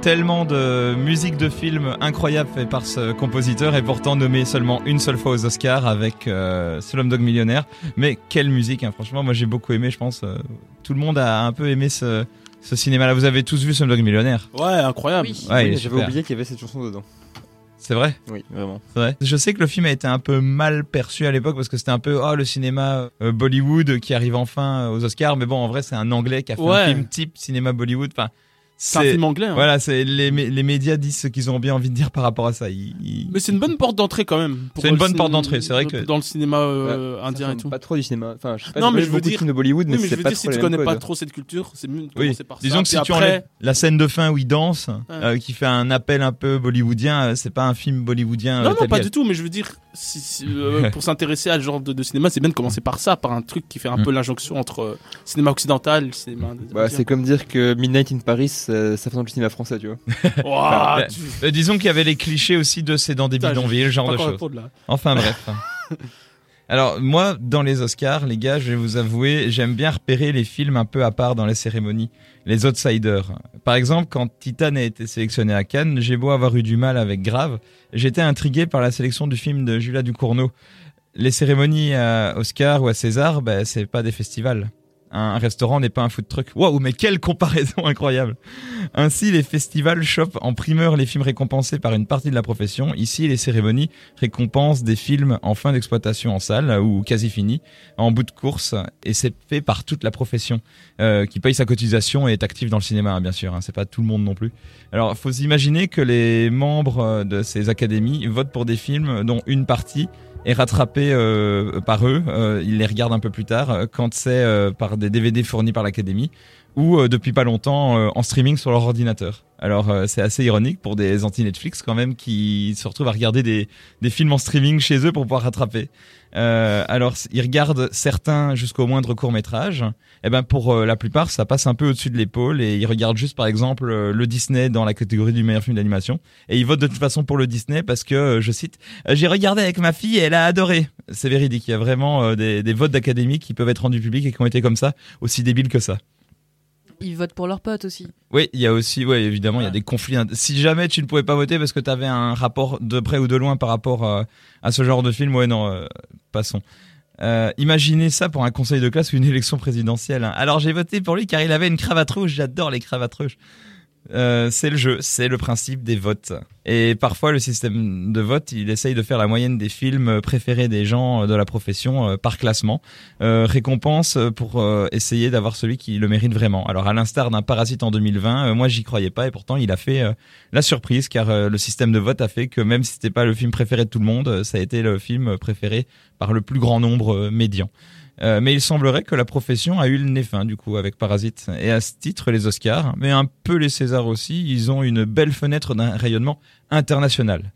tellement de musique de film incroyable fait par ce compositeur et pourtant nommé seulement une seule fois aux Oscars avec euh, Slumdog Millionnaire. Mais quelle musique, hein, franchement, moi j'ai beaucoup aimé, je pense. euh, tout le monde a un peu aimé ce, ce cinéma-là. Vous avez tous vu Slumdog Millionnaire Ouais, incroyable. Oui. Ouais, J'avais oublié qu'il y avait cette chanson dedans. C'est vrai? Oui, vraiment. C'est vrai? Je sais que le film a été un peu mal perçu à l'époque parce que c'était un peu oh le cinéma euh, Bollywood qui arrive enfin aux Oscars mais bon en vrai c'est un anglais qui a fait Ouais. un film type cinéma Bollywood enfin C'est un film anglais. hein. voilà c'est les, les médias disent ce qu'ils ont bien envie de dire par rapport à ça Ils- ils- Mais c'est une bonne porte d'entrée quand même. C'est une bonne porte d'entrée, c'est vrai que- Dans le cinéma euh, Ça indien et tout. Pas trop du cinéma. Enfin, je sais pas. Non, mais je veux dire- de Bollywood, mais Oui, mais je c'est veux pas dire, si tu connais pas trop cette culture, c'est mieux de oui commencer par ça. disons que si tu après- enlèves la scène de fin où il danse euh, qui fait un appel un peu bollywoodien euh, c'est pas un film bollywoodien Non, non, pas du tout, mais je veux dire, si- si, euh, pour s'intéresser à ce genre de, de cinéma, c'est bien de commencer par ça, par un truc qui fait un Mm. peu l'injonction entre euh, cinéma occidental cinéma. Bah, c'est comme dire que Midnight in Paris, ça, ça fait dans le cinéma français, tu vois. Ouah, Ouais. tu- Euh, disons qu'il y avait les clichés aussi de c'est dans des Putain, bidonvilles ce genre pas de encore choses répondre, là. Enfin bref. Alors moi, dans les Oscars, les gars, je vais vous avouer, j'aime bien repérer les films un peu à part dans les cérémonies, les outsiders. Par exemple, quand Titan a été sélectionné à Cannes, j'ai beau avoir eu du mal avec Grave, j'étais intrigué par la sélection du film de Julia Ducournau. Les cérémonies à Oscar ou à César, ben, c'est pas des festivals. Un restaurant n'est pas un food truck. Waouh, mais quelle comparaison incroyable Ainsi, les festivals chopent en primeur les films récompensés par une partie de la profession. Ici, les cérémonies récompensent des films en fin d'exploitation en salle ou quasi finis, en bout de course, et c'est fait par toute la profession euh, qui paye sa cotisation et est active dans le cinéma, hein, bien sûr. Hein, c'est pas tout le monde non plus. Alors, faut s'imaginer que les membres euh, de ces académies votent pour des films dont une partie est rattrapée euh, par eux. Euh, ils les regardent un peu plus tard euh, quand c'est euh, par des DVD fournis par l'académie ou euh, depuis pas longtemps en streaming sur leur ordinateur. Alors c'est assez ironique pour des anti-Netflix quand même qui se retrouvent à regarder des, des films en streaming chez eux pour pouvoir rattraper. Euh, alors ils regardent certains jusqu'au moindre court métrage. Et ben pour euh, la plupart ça passe un peu au-dessus de l'épaule et ils regardent juste par exemple euh, le Disney dans la catégorie du meilleur film d'animation et ils votent de toute façon pour le Disney parce que euh, je cite j'ai regardé avec ma fille et elle a adoré. C'est véridique. Il y a vraiment des votes d'académie qui peuvent être rendus publics et qui ont été comme ça aussi débiles que ça. Ils votent pour leurs potes aussi. Oui, il y a aussi, ouais, évidemment, il y a des conflits. Si jamais tu ne pouvais pas voter parce que tu avais un rapport de près ou de loin par rapport euh, à ce genre de film, ouais, non, euh, passons. Euh, imaginez ça pour un conseil de classe ou une élection présidentielle. Alors j'ai voté pour lui car il avait une cravate rouge. J'adore les cravates rouges. Euh, c'est le jeu, c'est le principe des votes. Et parfois, le système de vote, il essaye de faire la moyenne des films préférés des gens de la profession euh, par classement, euh, récompense pour euh, essayer d'avoir celui qui le mérite vraiment. Alors, à l'instar d'un Parasite en 2020, euh, moi, j'y croyais pas et pourtant, il a fait euh, la surprise car euh, le système de vote a fait que même si c'était pas le film préféré de tout le monde, euh, ça a été le film préféré par le plus grand nombre euh, médian. Euh, mais il semblerait que la profession a eu le nez fin du coup avec Parasite. Et à ce titre, les Oscars, mais un peu les Césars aussi, ils ont une belle fenêtre d'un rayonnement international.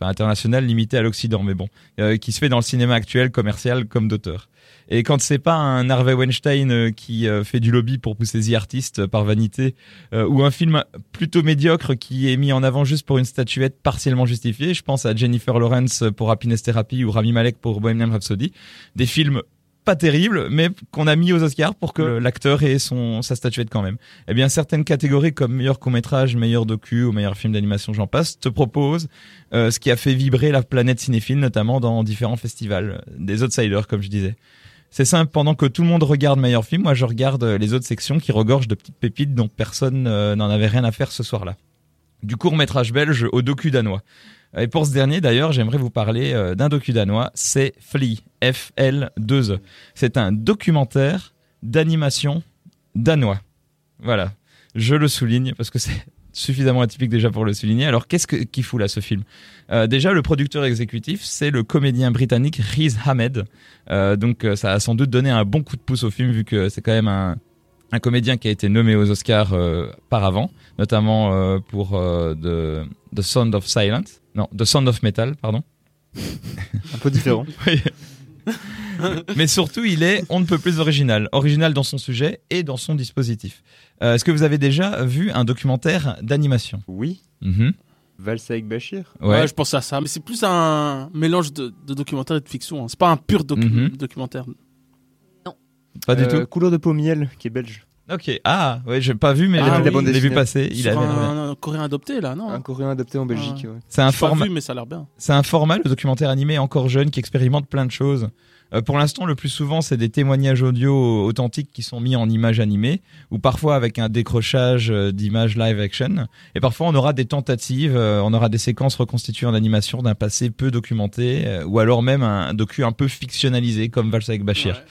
Enfin international limité à l'Occident, mais bon, euh, qui se fait dans le cinéma actuel, commercial comme d'auteur. Et quand c'est pas un Harvey Weinstein euh, qui euh, fait du lobby pour pousser The Artist par vanité, euh, ou un film plutôt médiocre qui est mis en avant juste pour une statuette partiellement justifiée, je pense à Jennifer Lawrence pour Happiness Therapy ou Rami Malek pour Bohemian Rhapsody, des films pas terribles, mais qu'on a mis aux Oscars pour que l'acteur ait son sa statuette quand même. Eh bien, certaines catégories comme meilleur court-métrage, meilleur docu ou meilleur film d'animation, j'en passe, te proposent euh, ce qui a fait vibrer la planète cinéphile, notamment dans différents festivals, des outsiders, comme je disais. C'est simple, pendant que tout le monde regarde meilleur film, moi je regarde les autres sections qui regorgent de petites pépites dont personne euh, n'en avait rien à faire ce soir-là. Du court-métrage belge au docu danois. Et pour ce dernier, d'ailleurs, j'aimerais vous parler euh, d'un docu danois, c'est Flea, F-L-2-E. C'est un documentaire d'animation danois. Voilà, je le souligne parce que c'est suffisamment atypique déjà pour le souligner. Alors qu'est-ce que- qu'il fout là ce film? Euh, Déjà, le producteur exécutif, c'est le comédien britannique Riz Ahmed. Euh, donc ça a sans doute donné un bon coup de pouce au film vu que c'est quand même un, un comédien qui a été nommé aux Oscars par avant, notamment pour The Sound of Silence. Non, The Sound of Metal, pardon. Un peu différent. Oui. Mais surtout, il est on ne peut plus original. Original dans son sujet et dans son dispositif. Euh, Est-ce que vous avez déjà vu un documentaire d'animation? Oui. Mhm. Valsa avec Bachir? Ouais. Ouais, je pense à ça. Mais c'est plus un mélange de, de documentaire et de fiction. hein. C'est pas un pur docu- Mhm. documentaire. Pas du Euh, tout. Couleur de peau miel, qui est belge. Ok. Ah, ouais, j'ai pas vu, mais Ah j'ai oui. vu- La bande je l'ai vu dessinée. passer. Il Sur avait l'air bien. un, un coréen adopté là, non Un coréen adopté en Belgique. ouais. C'est un J'ai pas format. vu, mais ça a l'air bien. C'est un format, le documentaire animé encore jeune, qui expérimente plein de choses. Euh, pour l'instant, le plus souvent, c'est des témoignages audio authentiques qui sont mis en images animées, ou parfois avec un décrochage euh, d'images live action. Et parfois, on aura des tentatives, euh, on aura des séquences reconstituées en animation d'un passé peu documenté, euh, ou alors même un docu un peu fictionnalisé, comme Vals avec Bachir. Ouais.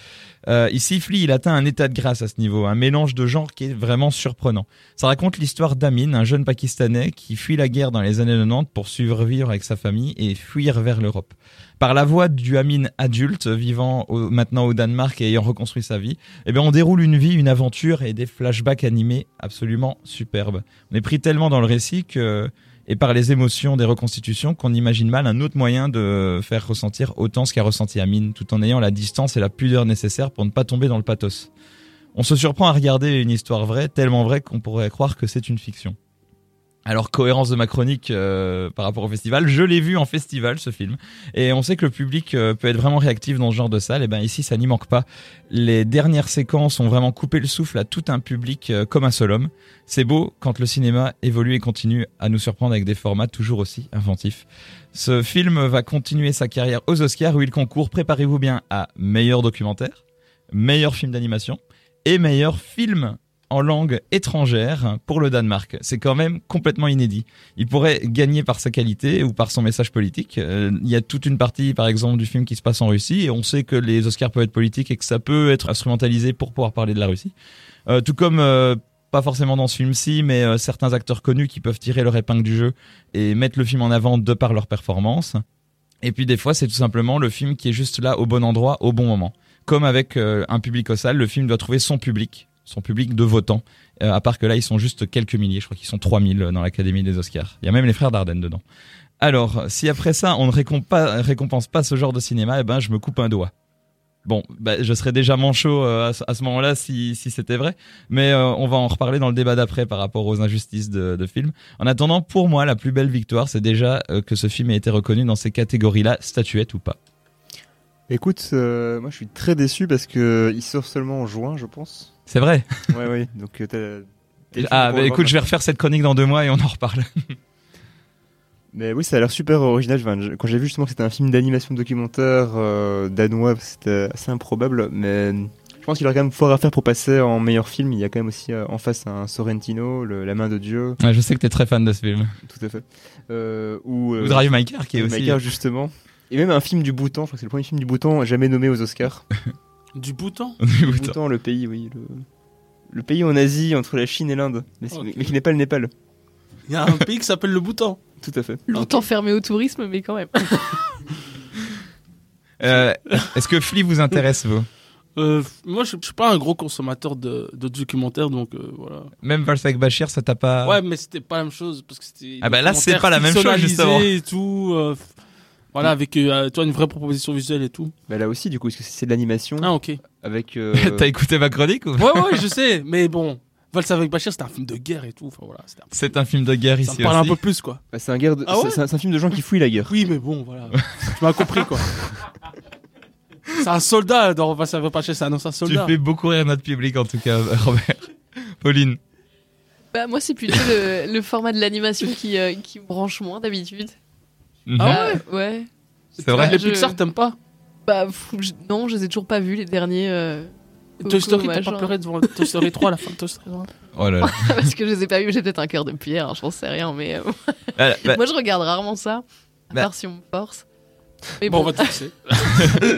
Euh, ici, Flea, il atteint un état de grâce à ce niveau, un mélange de genres qui est vraiment surprenant. Ça raconte l'histoire d'Amin, un jeune Pakistanais qui fuit la guerre dans les années 90 pour survivre avec sa famille et fuir vers l'Europe. Par la voix du Amin adulte, vivant au- maintenant au Danemark et ayant reconstruit sa vie, eh bien, on déroule une vie, une aventure et des flashbacks animés absolument superbes. On est pris tellement dans le récit que, et par les émotions des reconstitutions qu'on imagine mal un autre moyen de faire ressentir autant ce qu'a ressenti Amin, tout en ayant la distance et la pudeur nécessaires pour ne pas tomber dans le pathos. On se surprend à regarder une histoire vraie, tellement vraie qu'on pourrait croire que c'est une fiction. Alors cohérence de ma chronique euh, par rapport au festival, je l'ai vu en festival ce film et on sait que le public euh, peut être vraiment réactif dans ce genre de salle et ben ici ça n'y manque pas. Les dernières séquences ont vraiment coupé le souffle à tout un public euh, comme un seul homme. C'est beau quand le cinéma évolue et continue à nous surprendre avec des formats toujours aussi inventifs. Ce film va continuer sa carrière aux Oscars où il concourt, préparez-vous bien, à meilleur documentaire, meilleur film d'animation et meilleur film en langue étrangère pour le Danemark. C'est quand même complètement inédit. Il pourrait gagner par sa qualité ou par son message politique. Euh, Il y a toute une partie, par exemple, du film qui se passe en Russie et on sait que les Oscars peuvent être politiques et que ça peut être instrumentalisé pour pouvoir parler de la Russie. Euh, tout comme euh, pas forcément dans ce film-ci, mais certains acteurs connus qui peuvent tirer leur épingle du jeu et mettre le film en avant de par leur performance. Et puis des fois, c'est tout simplement le film qui est juste là au bon endroit, au bon moment. Comme avec un public au salle, le film doit trouver son public, son public de votants. Euh, à part que là, ils sont juste quelques milliers. Je crois qu'ils sont 3000 dans l'Académie des Oscars. Il y a même les frères Dardenne dedans. Alors, si après ça, on ne récompense pas, ce genre de cinéma, eh ben, je me coupe un doigt. Bon, bah, je serais déjà manchot euh, à ce, moment-là si, c'était vrai, mais euh, on va en reparler dans le débat d'après par rapport aux injustices de, de film. En attendant, pour moi, la plus belle victoire, c'est déjà que ce film ait été reconnu dans ces catégories-là, statuette ou pas. Écoute, euh, moi je suis très déçu parce que il sort seulement en juin, je pense. C'est vrai Ouais, ouais. Donc euh, t'as- Ah, bah écoute, je vais refaire cette chronique dans deux mois et on en reparle. Mais oui, ça a l'air super original. Enfin, quand j'ai vu justement que c'était un film d'animation documentaire euh, danois, c'était assez improbable. Mais je pense qu'il aurait quand même fort à faire pour passer en meilleur film. Il y a quand même aussi euh, en face un Sorrentino, le- La main de Dieu, Ouais, je sais que t'es très fan de ce film. tout à fait. Euh, ou euh, Ou Drive My Car, qui est aussi... Maker, justement. Et même un film du Bhoutan, je crois que c'est le premier film du Bhoutan jamais nommé aux Oscars. Du bouton Du Bhoutan. Bhoutan, le pays, oui. Le, le pays en Asie entre la Chine et l'Inde. Mais, qui n'est pas le Népal. Il y a un pays qui s'appelle le bouton. Tout à fait. Longtemps fermé au tourisme, mais quand même. Euh, Est-ce que Flea vous intéresse, vous? Euh, moi, je je suis pas un gros consommateur de, de documentaires, donc euh, voilà. Même Vals avec Bachir, ça t'a pas... Ouais, mais c'était pas la même chose parce que c'était. Ah bah là, c'est pas la même chose, justement. Et tout. euh, voilà, avec euh, toi une vraie proposition visuelle et tout. Bah là aussi, du coup, parce que c'est de l'animation Ah ok. avec. euh, T'as écouté ma chronique ou Ouais ouais, je sais, mais bon, Vals avec Bachir, c'était un film de guerre et tout. Enfin voilà, c'était un- C'est un film de guerre ça ici me parle un aussi. peu plus quoi. bah, c'est un, guerre de- Ah ouais c'est- un, c'est un film de gens qui fouillent la guerre. Oui, mais bon, voilà. tu m'as compris quoi. C'est un soldat dans Vals avec Bachir, c'est un ancien Tu soldat. fais beaucoup rire notre public en tout cas, Robert. Pauline. Bah, moi, c'est plutôt le, le format de l'animation qui, euh, qui me branche moins d'habitude. Ah ouais Ouais. C'est vrai Les Pixar, t'aimes pas Bah, je- non, je les ai toujours pas vus, les derniers. euh, Toy Story, Coco, t'as pas machin. pleuré devant Toy Story 3 à la fin de Toy Story 3 Oh là là. Parce que je les ai pas vus, j'ai peut-être un cœur de pierre, hein, j'en sais rien, mais euh, Ah, bah, moi je regarde rarement ça, à Bah. part si on me force. Mais Bon, bon, on va te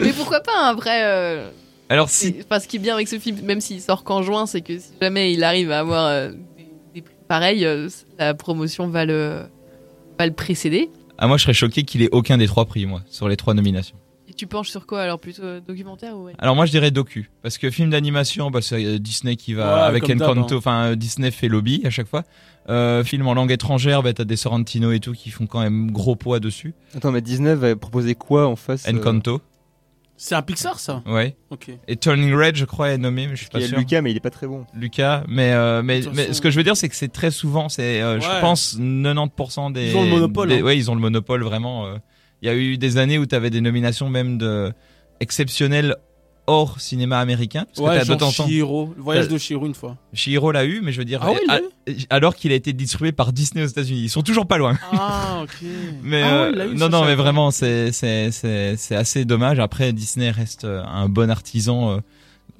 mais pourquoi pas un vrai. euh, alors si... c'est- Enfin, ce qui est bien avec ce film, même s'il sort qu'en juin, c'est que si jamais il arrive à avoir euh, des, des prix pareils, euh, la promotion va le, va le précéder. Ah, moi je serais choqué qu'il ait aucun des trois prix, moi, sur les trois nominations. Et tu penches sur quoi alors Plutôt euh, documentaire ou ouais? Alors moi je dirais docu, parce que film d'animation, bah, c'est euh, Disney qui va Ouais, avec Encanto, hein. enfin euh, Disney fait lobby à chaque fois. Euh, film en langue étrangère, bah, t'as des Sorrentino et tout qui font quand même gros poids dessus. Attends, mais Disney va proposer quoi en face euh, Encanto, C'est un Pixar ça ouais. Ok. Et Turning Red, je crois, est nommé, mais je suis Il pas y a sûr. Lucas, mais il est pas très bon. Lucas, mais euh, mais, ce que je veux dire, c'est que c'est très souvent, c'est, euh, je pense, 90% des. Ils ont le monopole, des- hein. Ouais, ils ont le monopole vraiment. euh. Il y a eu des années où tu avais des nominations même de exceptionnelles hors cinéma américain. Parce que Ouais, genre temps temps- Chihiro. Le voyage de Chihiro une fois. Chihiro l'a eu, mais je veux dire, Ah à- alors qu'il a été distribué par Disney aux États-Unis. Ils sont toujours pas loin. Ah, ok. Mais Ah ouais, euh, eu, non, non, mais vraiment, c'est c'est c'est c'est assez dommage. Après, Disney reste euh, un bon artisan euh,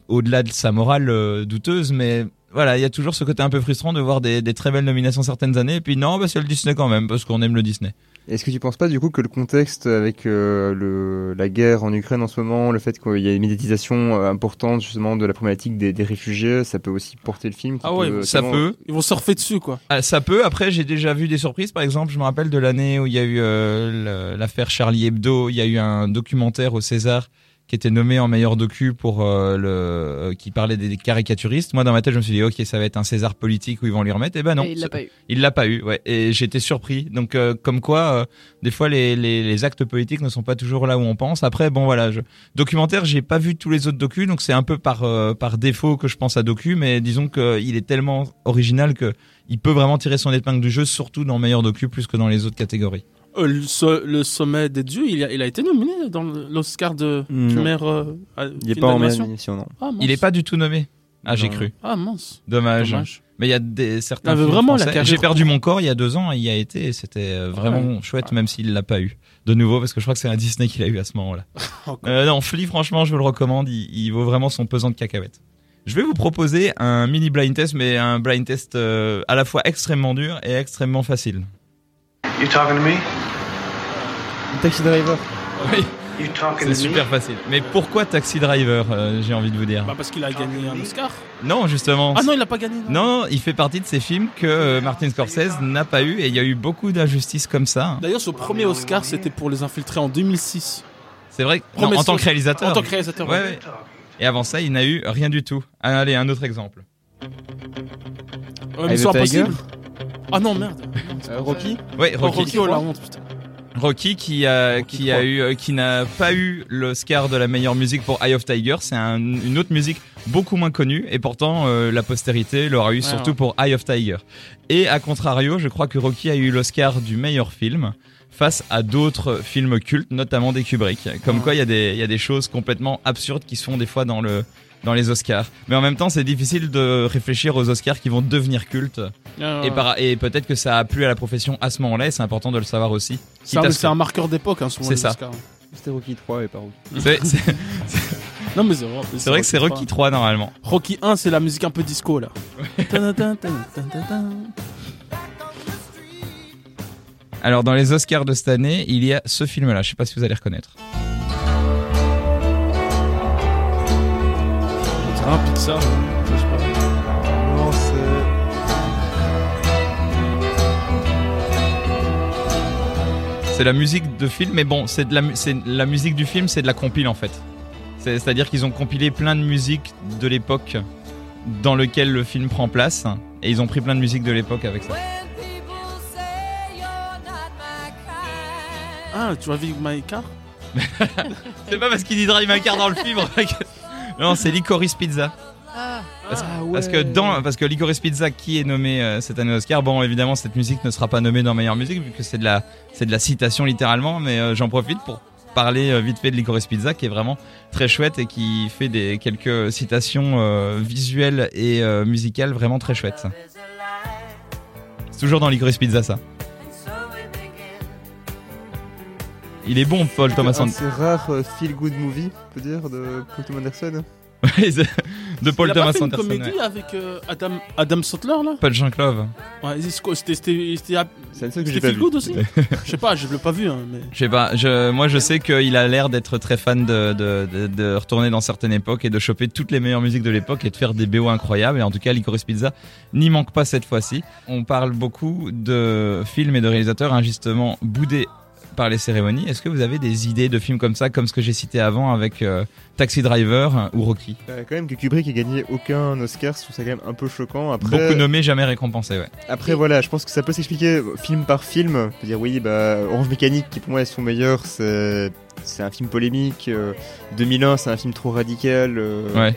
au-delà de sa morale euh, douteuse, mais voilà, il y a toujours ce côté un peu frustrant de voir des, des très belles nominations certaines années, et puis non, bah c'est le Disney quand même parce qu'on aime le Disney. Est-ce que tu penses pas du coup que le contexte avec euh, le, la guerre en Ukraine en ce moment, le fait qu'il y a une médiatisation euh, importante justement de la problématique des, des réfugiés, ça peut aussi porter le film qui Ah ouais, peut, Ça peut, Ils vont surfer dessus, quoi. Ah, ça peut. Après, j'ai déjà vu des surprises. Par exemple, je me rappelle de l'année où il y a eu euh, l'affaire Charlie Hebdo. Il y a eu un documentaire au César qui était nommé en meilleur docu pour euh, le euh, qui parlait des, caricaturistes. Moi, dans ma tête, je me suis dit, ok, ça va être un César politique où ils vont lui remettre. Et ben non, Et il l'a pas eu. il l'a pas eu. Ouais. Et j'étais surpris. Donc, euh, comme quoi, des fois, les, les, les actes politiques ne sont pas toujours là où on pense. Après, bon, voilà, je... documentaire, j'ai pas vu tous les autres docus, donc c'est un peu par par défaut que je pense à docu. Mais disons qu'il est tellement original que il peut vraiment tirer son épingle du jeu, surtout dans meilleur docu plus que dans les autres catégories. Euh, le, so- le sommet des dieux, il a, il a été nominé dans l'Oscar de Non. meilleur euh, à- Il est film pas en d'animation. animation, non. Ah. Il est pas du tout nommé. Ah, j'ai cru. Ah mince. Dommage. Dommage. Mais il y a des certains. Films vraiment J'ai perdu mon corps il y a deux ans. Il y a été. et C'était euh, vraiment Ouais. chouette, même s'il l'a pas eu. De nouveau, parce que je crois que c'est un Disney qu'il a eu à ce moment-là. Euh, non, Flea, franchement, je vous le recommande. Il, il vaut vraiment son pesant de cacahuètes. Je vais vous proposer un mini blind test, mais un blind test euh, à la fois extrêmement dur et extrêmement facile. You talking to me? Taxi Driver. Oui, You talking c'est to super me? facile. Mais pourquoi Taxi Driver euh, J'ai envie de vous dire? Bah parce qu'il a gagné un Oscar. Non, justement. Ah non, il a pas gagné. non, non, il fait partie de ces films que euh, Martin Scorsese n'a pas eu et il y a eu beaucoup d'injustices comme ça. D'ailleurs, son premier Oscar, c'était pour Les Infiltrés en 2006. C'est vrai. non, en tant que réalisateur. En tant que réalisateur. Ouais, ouais. Et avant ça, il n'a eu rien du tout. Allez, un autre exemple. Euh, the Tiger Impossible. Ah non, merde. Euh, Rocky Ouais, Oh, Rocky. Rocky, oh la honte, putain. Rocky qui a Rocky qui a 3. eu euh, qui n'a pas eu l'Oscar de la meilleure musique pour Eye of Tiger, c'est un- une autre musique beaucoup moins connue et pourtant euh, la postérité l'aura eu Ouais, surtout ouais. pour Eye of Tiger. Et à contrario, je crois que Rocky a eu l'Oscar du meilleur film face à d'autres films cultes, notamment des Kubrick. Comme Ouais. quoi il y a des il y a des choses complètement absurdes qui se font des fois dans le dans les Oscars. Mais en même temps, c'est difficile de réfléchir aux Oscars qui vont devenir cultes. Ah, Et, par- et peut-être que ça a plu à la profession à ce moment-là, et c'est important de le savoir aussi. C'est un, marqueur d'époque, hein, souvent. C'est les ça. Oscars. C'était Rocky 3 et pas Rocky. C'est c'est- Non, mais c'est vrai. c'est vrai que c'est Rocky 3 normalement. Rocky 1, c'est la musique un peu disco, là. Alors dans les Oscars de cette année, il y a ce film-là. Je sais pas si vous allez reconnaître. Je sais pas. Non, c'est. C'est la musique de film, mais bon, c'est de la, c'est la musique du film, c'est de la compile en fait. C'est- C'est-à-dire qu'ils ont compilé plein de musiques de l'époque dans lequel le film prend place, et ils ont pris plein de musiques de l'époque avec ça. Ah, tu as vu My Car C'est pas parce qu'il dit Drive My Car dans le film. non, c'est Licorice Pizza. Ah, Parce, Ah parce que dans parce que Licorice Pizza qui est nommé euh, cette année Oscar, bon évidemment cette musique ne sera pas nommée dans meilleure musique vu que c'est de la c'est de la citation littéralement, mais euh, j'en profite pour parler euh, vite fait de Licorice Pizza qui est vraiment très chouette et qui fait des quelques citations euh, visuelles et euh, musicales vraiment très chouettes. C'est toujours dans Licorice Pizza ça. Il est bon Paul Thomas Un Anderson. C'est rare euh, feel good movie, on peut dire, de Paul Thomas Anderson. De Paul Il a Thomas pas fait une Anderson. comédie ouais. avec euh, Adam, Adam Sandler, là and Clove. Ouais, c'était- c'était pas feel vu. good aussi Je sais pas, je l'ai pas vu, hein, mais... Je sais pas, je, moi je sais qu'il a l'air d'être très fan de, de, de, de retourner dans certaines époques et de choper toutes les meilleures musiques de l'époque et de faire des BO incroyables. Et en tout cas, Licorice Pizza n'y manque pas cette fois-ci. On parle beaucoup de films et de réalisateurs injustement boudés par les cérémonies. Est-ce que vous avez des idées de films comme ça, comme ce que j'ai cité avant avec euh, Taxi Driver ou Rocky? Euh, quand même que Kubrick ait gagné aucun Oscar, je trouve ça quand même un peu choquant. Après, Beaucoup nommés, jamais récompensés, ouais. après voilà, je pense que ça peut s'expliquer euh, film par film. On peut dire oui, bah Orange Mécanique, qui pour moi est son meilleur, c'est un film polémique. euh, 2001, c'est un film trop radical. euh, Ouais.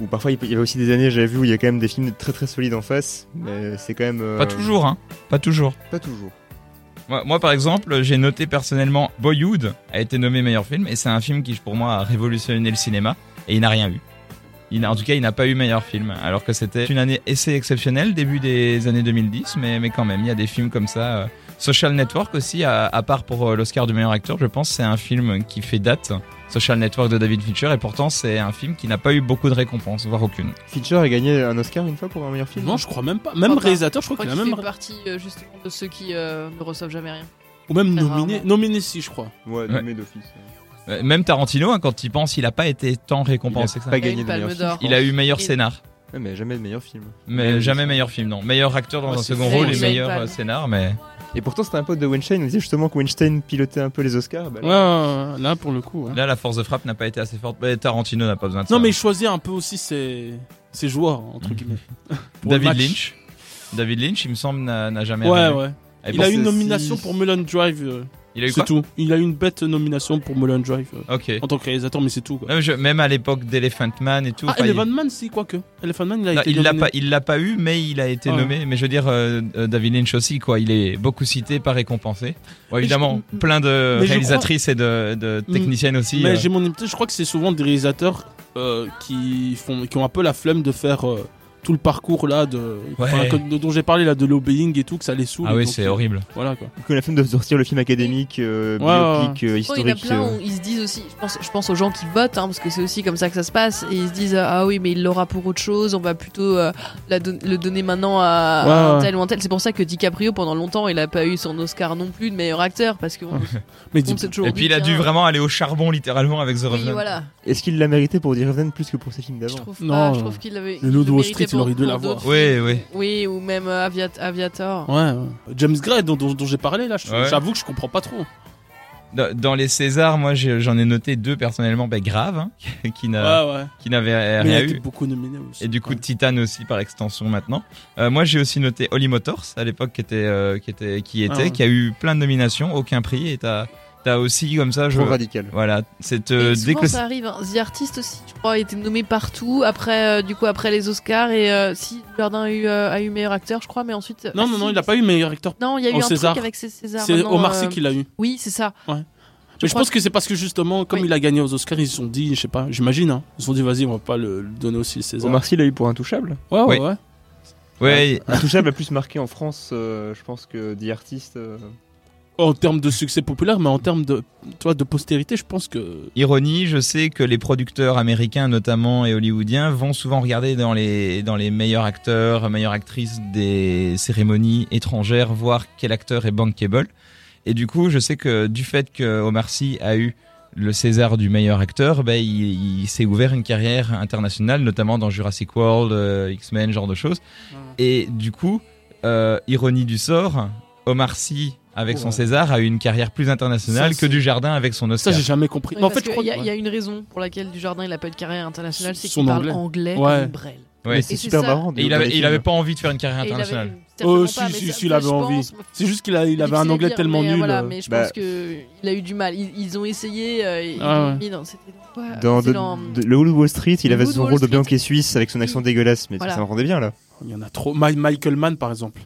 Ou parfois il y avait aussi des années, j'avais vu où il y a quand même des films très très solides en face, mais c'est quand même. euh, Pas toujours, hein. Pas toujours. Pas toujours. Moi, par exemple, j'ai noté personnellement Boyhood a été nommé meilleur film et c'est un film qui, pour moi, a révolutionné le cinéma et il n'a rien eu. Il n'a- en tout cas, il n'a pas eu meilleur film, alors que c'était une année assez exceptionnelle, début des années 2010, mais, mais quand même, il y a des films comme ça. Social Network aussi, à, à part pour euh, l'Oscar du meilleur acteur, je pense, c'est un film qui fait date. Social Network de David Fincher, et pourtant, c'est un film qui n'a pas eu beaucoup de récompenses, voire aucune. Fincher a gagné un Oscar une fois pour un meilleur film. Non, je crois même pas. Même réalisateur, je crois crois qu'il a même. fait partie euh, justement de ceux qui euh, ne reçoivent jamais rien. Ou même Très nominé. rarement. Nominé, si, je crois. Ouais, nommé d'office. Euh, Même Tarantino, hein, quand il pense, il n'a pas été tant récompensé que ça. Pas Il a gagné de meilleur film. Il a eu meilleur Et- scénar, Ouais, mais jamais de meilleur film. mais jamais meilleur film, non. Meilleur acteur dans Ouais, un c'est second rôle Il et a une meilleur palme. euh, scénar, mais Et pourtant, c'était un pote de Weinstein. On disait justement que Weinstein pilotait un peu les Oscars. Bah, Ouais, là, ouais, ouais, là, pour le coup. ouais. là, la force de frappe n'a pas été assez forte. Mais Tarantino n'a pas besoin de ça. Non, mais il choisit un peu aussi ses, ses joueurs, entre guillemets. Pour le David. Lynch. David Lynch, il me semble, n'a jamais Ouais, ouais. Et Il a eu une nomination si- pour Mulholland Drive. euh, il a eu C'est quoi tout. Il a eu une bête nomination pour Mulholland Drive euh, Ok. en tant que réalisateur, mais c'est tout. Quoi. Je- même à l'époque d'Elephant Man et tout. Ah, enfin, il- Elephant Man, si, quoique. Elephant Man, il a Non, été il l'a nominé. pas, il l'a pas eu, mais il a été Ah. nommé. Mais je veux dire, euh, euh, David Lynch aussi, quoi. Il est beaucoup cité, pas récompensé. Bon, évidemment, je- plein de mais je réalisatrices et de, de Mm. techniciennes aussi. Mais euh. j'ai mon impression, je crois que c'est souvent des réalisateurs euh, qui, font, qui ont un peu la flemme de faire euh, tout le parcours là de, Ouais. enfin, que- dont j'ai parlé là de l'obeying et tout, que ça les saoule. Ah oui, c'est euh, horrible. Voilà quoi. qu'on a fait de sortir le film académique, euh, Ouais, biopic, euh, Oh, il y en a historique. plein euh, où ils se disent aussi, je pense, je pense aux gens qui votent, hein, parce que c'est aussi comme ça que ça se passe, et ils se disent ah oui mais il l'aura pour autre chose, on va plutôt euh, la don- le donner maintenant à, Ouais, à un ouais. tel ou un tel. C'est pour ça que DiCaprio pendant longtemps il a pas eu son Oscar non plus de meilleur acteur parce que on, Mais on toujours Et puis il a dû vraiment aller au charbon littéralement avec The Oui Revenant. voilà, Est-ce qu'il l'a mérité pour The Revenant plus que pour ses films je d'avant trouve Non, pas, je trouve qu'il avait. Le il aurait dû l'avoir. Oui, oui. Oui ou même euh, Aviat- Aviator. Ouais, ouais. James Gray dont, dont- dont j'ai parlé là, je- Ouais. j'avoue que je comprends pas trop. Dans, dans les Césars, moi j'ai- j'en ai noté deux personnellement, ben, grave, hein, qui n'a- ouais, ouais. qui n'avaient Mais il rien a été eu. beaucoup nominé aussi. Et du coup, Ouais. Titan aussi par extension maintenant. Euh, moi, j'ai aussi noté Holly Motors à l'époque qui était, euh, qui était, qui était, Ah ouais. qui a eu plein de nominations, aucun prix. Et t'as, t'as aussi comme ça, je, Trop radical. voilà, c'est euh, souvent que ça arrive. hein. The Artist aussi, je crois, a été nommé partout. Après, euh, du coup, après les Oscars et euh, si Jardin a eu, euh, a eu meilleur acteur, je crois, mais ensuite. Non, ah, non, si, non, il a pas eu meilleur acteur. Non, il y a eu un César. truc avec ses Césars. C'est Omar Sy euh, qui l'a eu. Oui, c'est ça. Mais je crois pense que c'est parce que justement, comme Oui. il a gagné aux Oscars, ils se sont dit, je sais pas, j'imagine, hein, ils se sont dit, vas-y, on va pas le, le donner aussi le César. Omar Sy l'a eu pour Intouchable. Ouais, ouais, Oui. ouais. ouais, Intouchable a plus marqué en France, euh, je pense que The Artist. En termes de succès populaire, mais en termes de, toi, de postérité, je pense que. Ironie, je sais que les producteurs américains notamment et hollywoodiens vont souvent regarder dans les, dans les meilleurs acteurs, meilleures actrices des cérémonies étrangères, voir quel acteur est bankable. Et du coup, je sais que du fait que Omar Sy a eu le César du meilleur acteur, ben, il, il s'est ouvert une carrière internationale, notamment dans Jurassic World, euh, X-Men, genre de choses. Et du coup, euh, ironie du sort, Omar Sy, avec son. César, a eu une carrière plus internationale Ça, que du Jardin avec son Ça, Oscar. j'ai jamais compris. Oui, en fait, je qu'il y, il y a une raison pour laquelle Dujardin il a pas eu de carrière internationale, c'est qu'il parle anglais. Ouais. comme brêle. Ouais. Mais c'est super ça. marrant. Et il avait, il pas envie de faire une carrière internationale. Oh, si, pas, si, ça- si, il ça, avait envie. C'est juste qu'il a, il avait un anglais dire, tellement mais, nul. Voilà, euh, mais je Bah- pense que il a eu du mal. Ils, ils ont essayé. euh, Ah ouais. dans. C'était dans quoi Dans C'est de- dans- de- Le Wall Street, il Le avait son Wall rôle de. Bianchi suisse avec son accent dégueulasse, mais Voilà. ça me rendait bien là. Il y en a trop. Michael Mann, par exemple.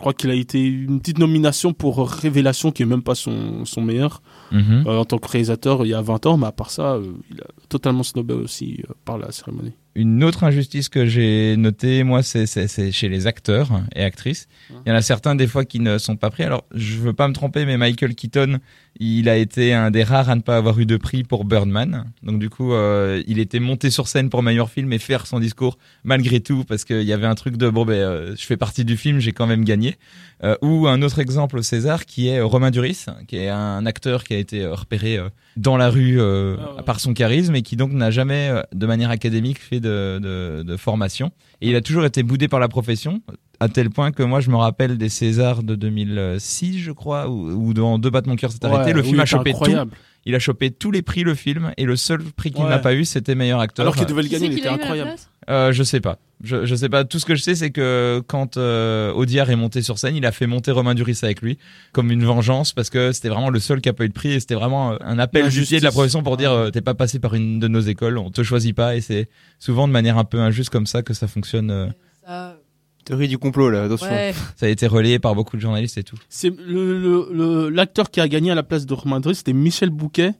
Je crois qu'il a été une petite nomination pour Révélation, qui est même pas son, son meilleur, Mhm. euh, en tant que réalisateur il y a 20 ans, mais à part ça, euh, il a totalement snobé aussi euh, par la cérémonie. Une autre injustice que j'ai notée, moi, c'est chez les acteurs et actrices. Il y en a certains, des fois, qui ne sont pas pris. Alors, je veux pas me tromper, mais Michael Keaton, il a été un des rares à ne pas avoir eu de prix pour Birdman. Donc, du coup, euh, il était monté sur scène pour meilleur film et faire son discours malgré tout, parce qu'il y avait un truc de, bon, ben, euh, je fais partie du film, j'ai quand même gagné. Euh, ou un autre exemple au César, qui est Romain Duris, qui est un acteur qui a été euh, repéré euh, dans la rue euh, Ah par son charisme et qui donc n'a jamais, de manière académique, fait de, de, de formation. Et il a toujours été boudé par la profession, à tel point que moi, je me rappelle des Césars de 2006, je crois, où, où dans Deux battements mon cœur s'est arrêté, le oui, film il a chopé tout. Il a chopé tous les prix, le film, et le seul prix qu'il Ouais. n'a pas eu, c'était meilleur acteur. Alors qu'il devait le gagner, il était incroyable. Euh, je sais pas. Je, je sais pas. Tout ce que je sais, c'est que quand euh, Audiard est monté sur scène, il a fait monter Romain Duris avec lui, comme une vengeance, parce que c'était vraiment le seul qui a pas eu de prix, et c'était vraiment un appel pied de la profession pour dire euh, t'es pas passé par une de nos écoles, on te choisit pas, et c'est souvent de manière un peu injuste comme ça que ça fonctionne. euh. Ça, Théorie du complot, là, attention. Ouais. Ça a été relayé par beaucoup de journalistes et tout. C'est le, le- le- l'acteur qui a gagné à la place de Romain Duris, c'était Michel Bouquet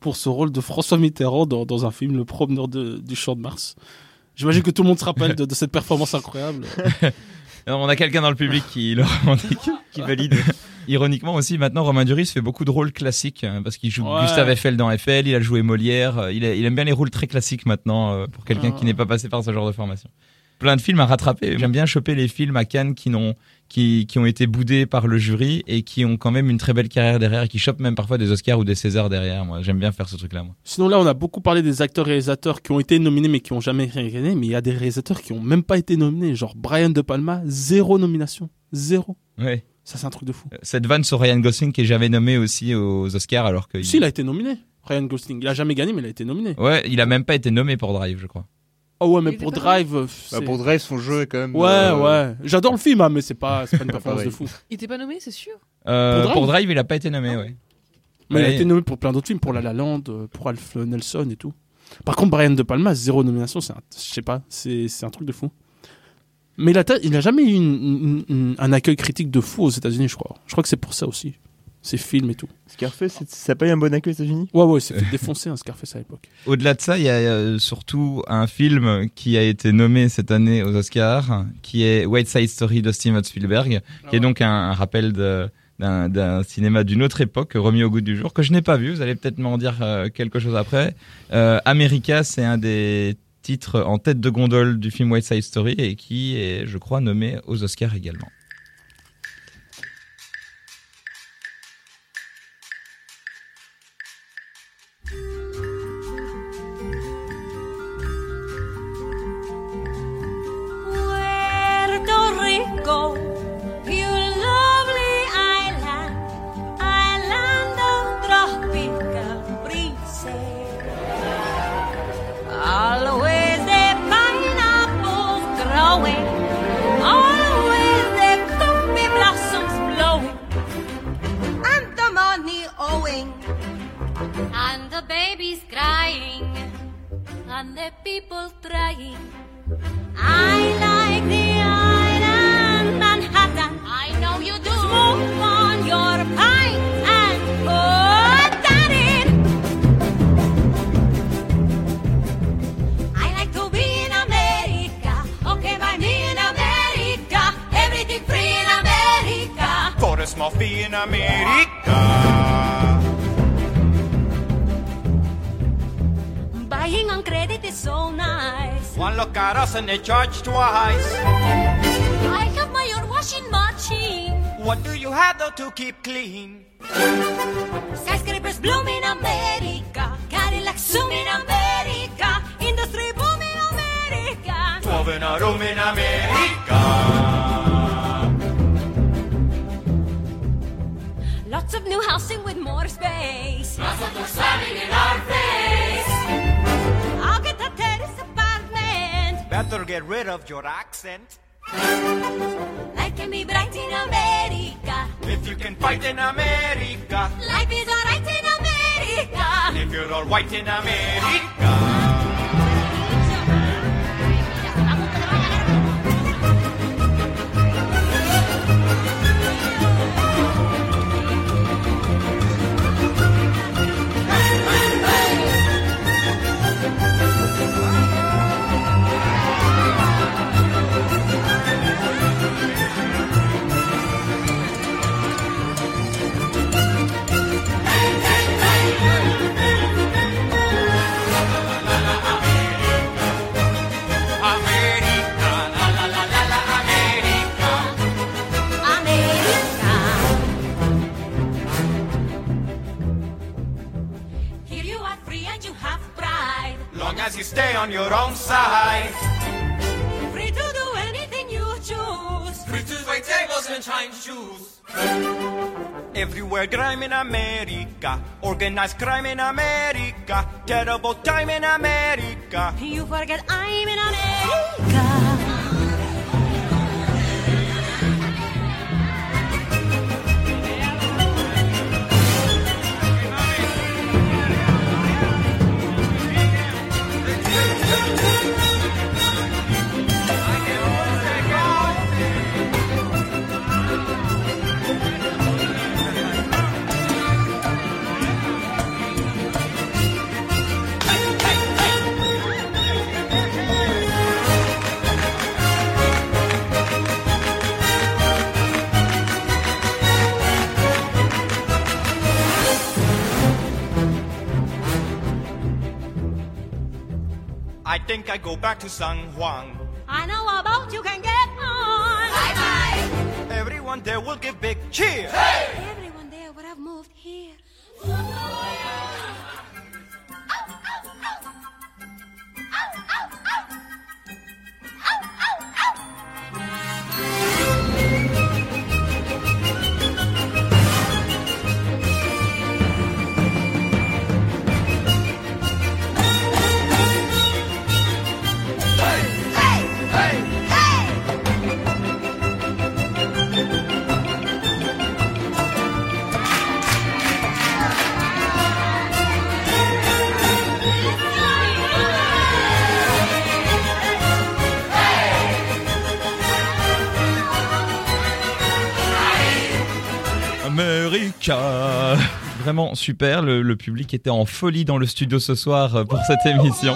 pour ce rôle de François Mitterrand dans, dans un film Le Promeneur de- du Champ de Mars. J'imagine que tout le monde se rappelle de, de cette performance incroyable. Alors, on a quelqu'un dans le public qui le revendique. Qui valide. Ironiquement aussi, maintenant, Romain Duris fait beaucoup de rôles classiques hein, parce qu'il joue Ouais. Gustave Eiffel dans Eiffel, il a joué Molière, euh, il, a- il aime bien les rôles très classiques maintenant euh, pour quelqu'un Ah. qui n'est pas passé par ce genre de formation. Plein de films à rattraper. J'aime bien choper les films à Cannes qui n'ont qui, qui ont été boudés par le jury et qui ont quand même une très belle carrière derrière et qui chopent même parfois des Oscars ou des Césars derrière. Moi, j'aime bien faire ce truc-là. Moi. Sinon là, on a beaucoup parlé des acteurs-réalisateurs qui ont été nominés mais qui ont jamais rien gagné. Mais il y a des réalisateurs qui ont même pas été nominés. Genre Brian De Palma, zéro nomination. Zéro. Ouais. Ça, c'est un truc de fou. Cette vanne sur Ryan Gosling qui est jamais nommé aussi aux Oscars alors que Si, il a été nominé. Ryan Gosling. Il a jamais gagné, mais il a été nominé. ouais, il a même pas été nommé pour Drive, je crois. Oh ouais, mais pour Drive. euh, Bah, c'est- pour Drive, son jeu est quand même. Ouais, euh, ouais. J'adore le film, hein, mais c'est pas, c'est pas une performance de fou. Il était pas nommé, c'est sûr? Euh, Pour pour, Drive Drive il a pas été nommé, ouais. Mais il a été nommé pour plein d'autres films, pour La La Land, pour Alf Nelson et tout. Par contre, Brian De Palma, zéro nomination, c'est un, je sais pas, c'est, c'est un truc de fou. Mais il a, il a jamais eu une- une- une- un accueil critique de fou aux États-Unis, je crois. Je crois que c'est pour ça aussi. Ses films et tout. Scarface, c'est- ça n'a pas eu un bon accueil aux États-Unis? Ouais, ouais, il s'est fait défoncer un Scarface à l'époque. Au-delà de ça, il y a euh, surtout un film qui a été nommé cette année aux Oscars, qui est White Side Story de Steven Spielberg, qui est donc un, un rappel de- d'un cinéma d'une autre époque, remis au goût du jour, que je n'ai pas vu. Vous allez peut-être m'en dire euh, quelque chose après. Euh, America, c'est un des titres en tête de gondole du film White Side Story et qui est, je crois, nommé aux Oscars également. The crying, and the people trying. I like the island Manhattan. I know you do. And they charge twice. I have my own washing machine. What do you have though to keep clean? Skyscrapers bloom in America. Cadillacs zoom in America. Industry boom in America. Twelve in a room in America. Lots of new housing with more space. Lots of slamming in our face. Better get rid of your accent. Life can be bright in America. If you can fight in America. Life is alright in America. If you're all white in. America, as you stay on your own side. Free to do anything you choose. Free to wait tables and shine shoes. Everywhere crime in America. Organized crime in America. Terrible time in America. You forget I'm in America. Think I go back to San Juan. I know a boat you can get on. Bye bye. Everyone there will give big cheer. Everyone super, le, le public était en folie dans le studio ce soir euh, pour cette émission.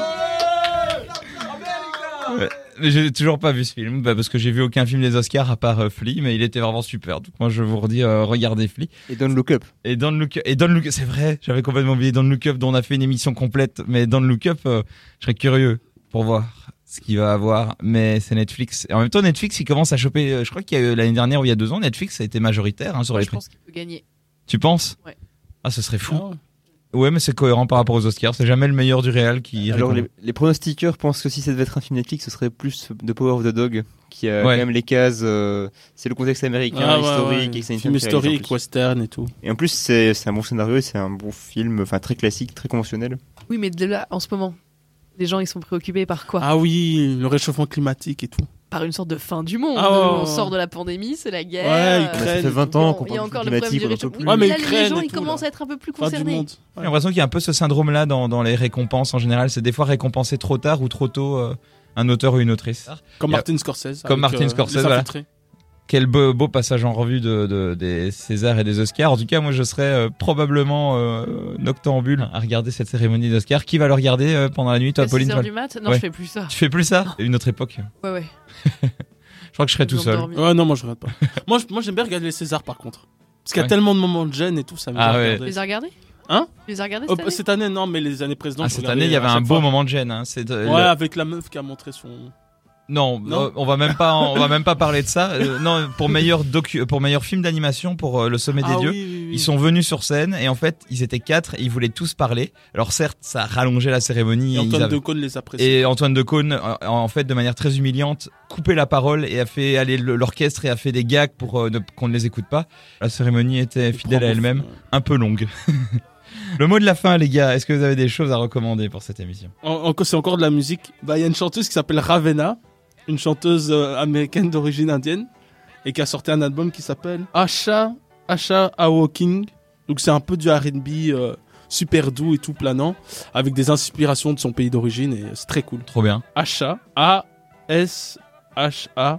Ouais. Mais J'ai toujours pas vu ce film bah, parce que j'ai vu aucun film des Oscars à part euh, Flea, mais il était vraiment super. Donc moi je vous redis, euh, regardez Flea. Et Don't Look Up. Et Don't Look et Don't Look c'est vrai, j'avais complètement oublié Don't Look Up dont on a fait une émission complète, mais Don't Look Up, euh, je serais curieux pour voir ce qu'il va avoir. Mais c'est Netflix. Et en même temps Netflix il commence à choper. euh, Je crois qu'il y a eu l'année dernière ou il y a deux ans Netflix a été majoritaire hein, sur Moi, les je prix. pense qu'il peut gagner. Tu penses? Ouais. Ah ce serait fou. Ah ouais. Ouais mais c'est cohérent par rapport aux Oscars. C'est jamais le meilleur du réel qui. Alors les, les pronostiqueurs pensent que si ça devait être un film Netflix, ce serait plus de Power of the Dog, qui a Ouais. quand même les cases. euh, c'est le contexte américain, Ah, ouais, historique, ouais. et une film historique, western et tout. Et en plus, c'est c'est un bon scénario, et c'est un bon film, enfin très classique, très conventionnel. Oui, mais de là, en ce moment, les gens ils sont préoccupés par quoi? Ah oui, le réchauffement climatique et tout. Par une sorte de fin du monde. Ouais, on ouais, sort ouais. de la pandémie, c'est la guerre. Ouais, euh, Ukraine. Ça fait 20 il y a- ans qu'on il y a parle encore le problème du réchauffement. plus. Ouais, mais là, les gens ils tout, commencent là. à être un peu plus concernés. monde. J'ai l'impression qu'il y a un peu ce syndrome-là dans, dans les récompenses en général. C'est des fois récompensé trop tard ou trop tôt euh, un auteur ou une autrice. Comme a- Martin Scorsese. Comme Martin euh, Scorsese, voilà. Quel beau, beau passage en revue de, de- des Césars et des Oscars. En tout cas, moi, je serais euh, probablement euh, noctambule à regarder cette cérémonie d'Oscars. Qui va le regarder euh, pendant la nuit, toi, À 6 Pauline heures toi du mat? Non, Ouais. je fais plus ça. Tu fais plus ça? Une autre époque. Ouais, ouais. Je crois que je serais tout seul. dormir. Ouais, non, moi je regarde pas. moi, je- moi j'aime bien regarder les Césars par contre. Parce qu'il y a Ouais. tellement de moments de gêne et tout, ça me Ah fait ouais. Tu les as regardés? Hein? Tu les as regardés Oh, cette année? Cette année, non, mais les années précédentes. Ah, cette année, il y avait un beau fois. moment de gêne. Hein. C'est, Ouais, le- avec la meuf qui a montré son. Non, Non euh, on va même pas, on va même pas parler de ça. Euh, non, pour meilleur docu, pour meilleur film d'animation pour euh, le sommet ah, des dieux. oui, oui, oui. Ils sont venus sur scène et en fait, ils étaient quatre et ils voulaient tous parler. Alors certes, ça a rallongé la cérémonie. Et Antoine avaient- Decaune les apprécie. Et Antoine Decaune, en fait, de manière très humiliante, coupé la parole et a fait aller le- l'orchestre et a fait des gags pour qu'on ne les écoute pas. La cérémonie était fidèle à elle-même, un peu longue. le mot de la fin, les gars, est-ce que vous avez des choses à recommander pour cette émission? En- en- C'est encore de la musique. Bah, il y a une chanteuse qui s'appelle Ravena, une chanteuse euh, américaine d'origine indienne, et qui a sorti un album qui s'appelle Asha, Asha Awoking. Donc c'est un peu du R&B euh, super doux et tout planant, avec des inspirations de son pays d'origine, et c'est très cool. Trop bien. Asha, A-S-H-A,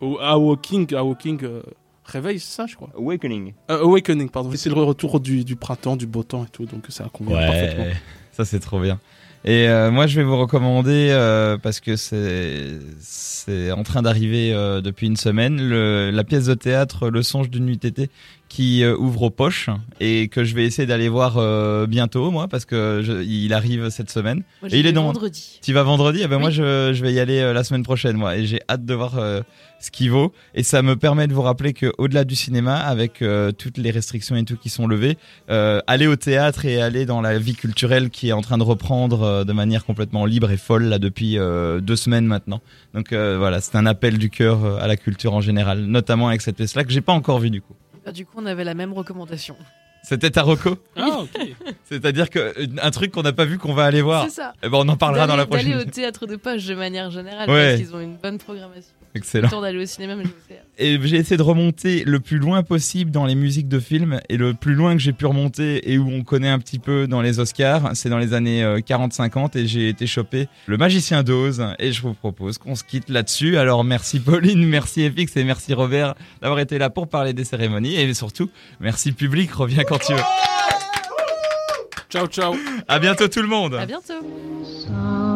ou Awoking, Awoking, euh, réveil, c'est ça, je crois. Awakening. Euh, awakening, pardon. C'est le retour du, du printemps, du beau temps et tout, donc ça convient parfaitement. ça c'est trop bien. Et euh, moi, je vais vous recommander euh, parce que c'est en train d'arriver euh, depuis une semaine le, la pièce de théâtre Le songe d'une nuit d'été qui euh, ouvre aux poches et que je vais essayer d'aller voir euh, bientôt moi parce que je- il arrive cette semaine. Moi, Et il est dans- vendredi. Tu vas vendredi? Eh ben moi je, je vais y aller euh, la semaine prochaine moi et j'ai hâte de voir euh, ce qu'il vaut et ça me permet de vous rappeler que au-delà du cinéma avec euh, toutes les restrictions et tout qui sont levées, euh, aller au théâtre et aller dans la vie culturelle qui est en train de reprendre euh, de manière complètement libre et folle là depuis euh, deux semaines maintenant. Donc euh, voilà, c'est un appel du cœur à la culture en général, notamment avec cette pièce là que j'ai pas encore vue du coup. Bah, du coup, on avait la même recommandation. C'était ta reco, Ah, ok. c'est-à-dire que euh, un truc qu'on n'a pas vu qu'on va aller voir. C'est ça. Eh ben on en parlera dans la prochaine. D'aller au théâtre de poche de manière générale Ouais. parce qu'ils ont une bonne programmation. Excellent. D'aller au cinéma, mais je. Et j'ai essayé de remonter le plus loin possible dans les musiques de films. Et le plus loin que j'ai pu remonter et où on connaît un petit peu dans les Oscars, c'est dans les années euh, 40-50. Et j'ai été chopé Le Magicien d'Oz. Et je vous propose qu'on se quitte là-dessus. Alors merci Pauline, merci FX et merci Robert d'avoir été là pour parler des cérémonies. Et surtout, merci public. Reviens quand tu veux. Ciao, ciao. À bientôt tout le monde. À bientôt.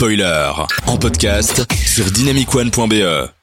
Spoiler, en podcast sur dynamicone.be.